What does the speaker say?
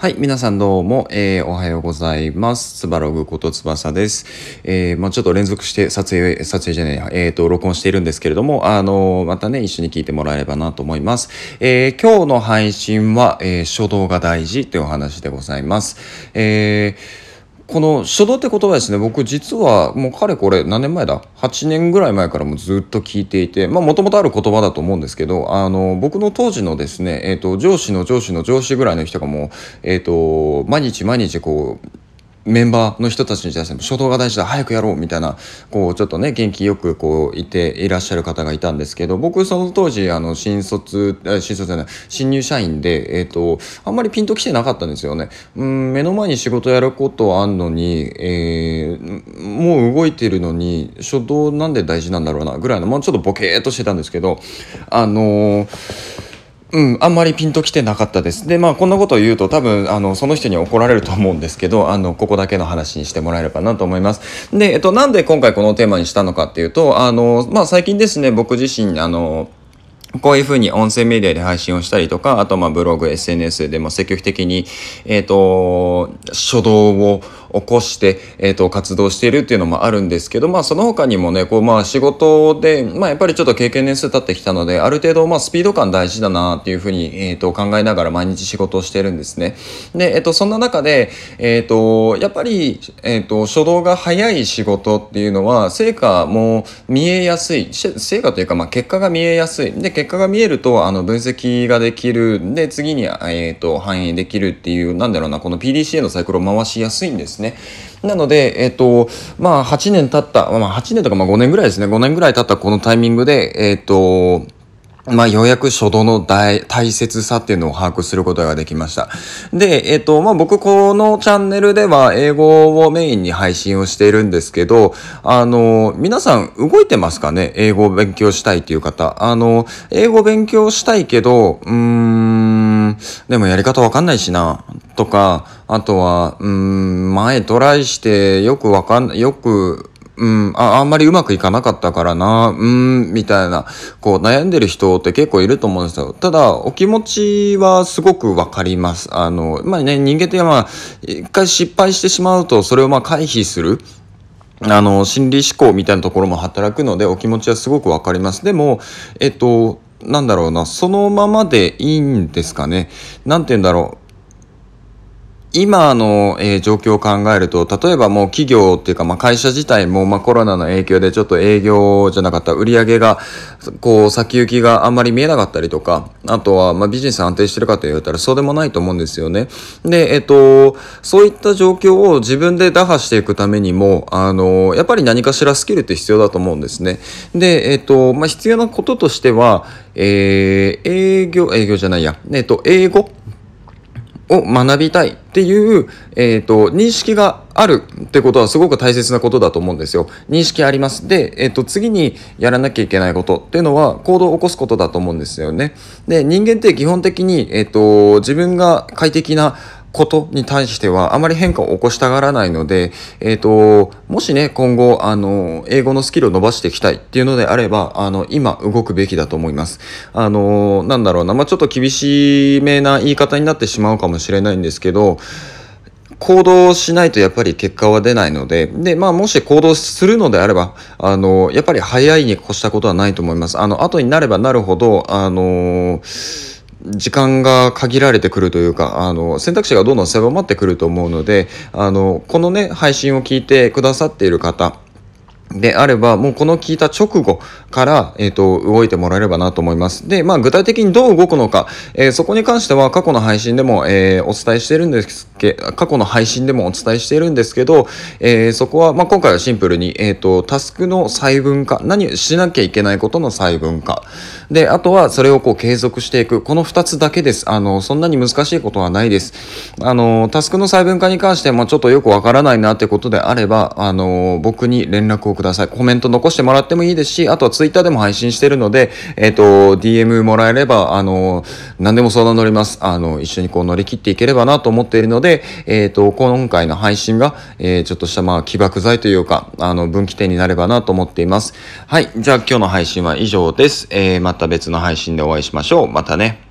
はい、皆さんどうも、えー、おはようございます。つばログことつばさです。えー、まあちょっと連続して撮影、撮影じゃない、えっ、ー、と、録音しているんですけれども、あのまたね、一緒に聞いてもらえればなと思います。え今日の配信は、え初動が大事というお話でございます。えーこの初動って言葉ですね。僕実はもうかれこれ何年前だ？8年ぐらい前からもずっと聞いていてもともとある言葉だと思うんですけどあの僕の当時のですね、えーと、上司の上司の上司ぐらいの人がもう、えーと毎日毎日こうメンバーの人たちに対して初動が大事だ早くやろうみたいなこうちょっとね元気よくこういていらっしゃる方がいたんですけど僕その当時あの新卒新卒じゃない新入社員で、えーと、あんまりピンときてなかったんですよね。うん目の前に仕事やることあんのに、えー、もう動いてるのに初動なんで大事なんだろうなぐらいの、まあ、ちょっとボケーっとしてたんですけどあのーうん、あんまりピンときてなかったです。で、まあ、こんなことを言うと多分、あの、その人に怒られると思うんですけど、あの、ここだけの話にしてもらえればなと思います。で、えっと、なんで今回このテーマにしたのかっていうと、あの、まあ、最近ですね、僕自身、あの、こういうふうに音声メディアで配信をしたりとか、あとまあブログ、SNS でも積極的に、えっ、ー、と、初動を起こして、えっ、ー、と、活動しているっていうのもあるんですけど、まあその他にもね、こうまあ仕事で、まあやっぱりちょっと経験年数経ってきたので、ある程度まあスピード感大事だなっていうふうに、えっ、ー、と、考えながら毎日仕事をしてるんですね。で、えっ、と、そんな中で、えっ、と、やっぱり、えっ、と、初動が早い仕事っていうのは、成果も見えやすい、成果というかまあ結果が見えやすい。で、結果が見えるとあの分析ができるで次に、えーと、反映できるっていうなんだろうなこの PDCA のサイクルを回しやすいんですね。なので、えっ、と、まあ、8年経った、まあ、8年とか、まあ、5年ぐらいですね、5年ぐらい経ったこのタイミングで、えっ、と、まあ、ようやく初動の大大切さっていうのを把握することができました。で、えっ、と、まあ、僕このチャンネルでは英語をメインに配信をしているんですけど、あの、皆さん動いてますかね？英語を勉強したいっていう方。あの、英語を勉強したいけど、うーん、でもやり方わかんないしな、とか、あとは、うん、前トライしてよくわかん、よくうん、あ、あんまりうまくいかなかったからな、うん、みたいな、こう悩んでる人って結構いると思うんですよ。ただ、お気持ちはすごくわかります。あの、まあね、人間ってまあ、一回失敗してしまうと、それをまあ回避する。あの、心理思考みたいなところも働くので、お気持ちはすごくわかります。でも、えっと、なんだろうな、そのままでいいんですかね。なんて言うんだろう。今の、えー、状況を考えると、例えばもう企業っていうか、まあ、会社自体も、まあ、コロナの影響でちょっと営業じゃなかった売り上げが、こう、先行きがあんまり見えなかったりとか、あとは、まあ、ビジネス安定してるかと言われたらそうでもないと思うんですよね。で、えっと、そういった状況を自分で打破していくためにも、あの、やっぱり何かしらスキルって必要だと思うんですね。で、えっと、まあ、必要なこととしては、えー、営業、営業じゃないや、えっと、英語を学びたいっていう、えっ、ー、と、認識があるってことはすごく大切なことだと思うんですよ。認識あります。で、えっ、ー、と、次にやらなきゃいけないことっていうのは行動を起こすことだと思うんですよね。で、人間って基本的に、えっ、ー、と、自分が快適なことに対してはあまり変化を起こしたがらないので、えっ、ー、と、もしね、今後、あの、英語のスキルを伸ばしていきたいっていうのであれば、あの、今動くべきだと思います。あの、なんだろうな、まあ、ちょっと厳しめな言い方になってしまうかもしれないんですけど、行動しないとやっぱり結果は出ないので、で、まあもし行動するのであれば、あの、やっぱり早いに越したことはないと思います。あの、後になればなるほど、あの時間が限られてくるというかあの選択肢がどんどん狭まってくると思うのであのこのね配信を聞いてくださっている方であれば、もうこの聞いた直後から、えっ、ー、と、動いてもらえればなと思います。で、まあ、具体的にどう動くのか、えー、そこに関しては過去の配信でも、えー、お伝えしてるんですけ過去の配信でもお伝えしているんですけど、えそこは、まあ、今回はシンプルに、えっ、と、タスクの細分化、何しなきゃいけないことの細分化。で、あとはそれをこう継続していく。この2つだけです。あの、そんなに難しいことはないです。あの、タスクの細分化に関してもちょっとよくわからないなってことであれば、あの、僕に連絡をください。コメント残してもらってもいいですし、あとはツイッターでも配信してるので、えっ、ー、と、DM もらえれば、あの、何でも相談乗ります。あの、一緒にこう乗り切っていければなと思っているので、えっ、ー、と、今回の配信が、えー、ちょっとしたまあ起爆剤というか、あの、分岐点になればなと思っています。はい。じゃあ今日の配信は以上です。えー、また別の配信でお会いしましょう。またね。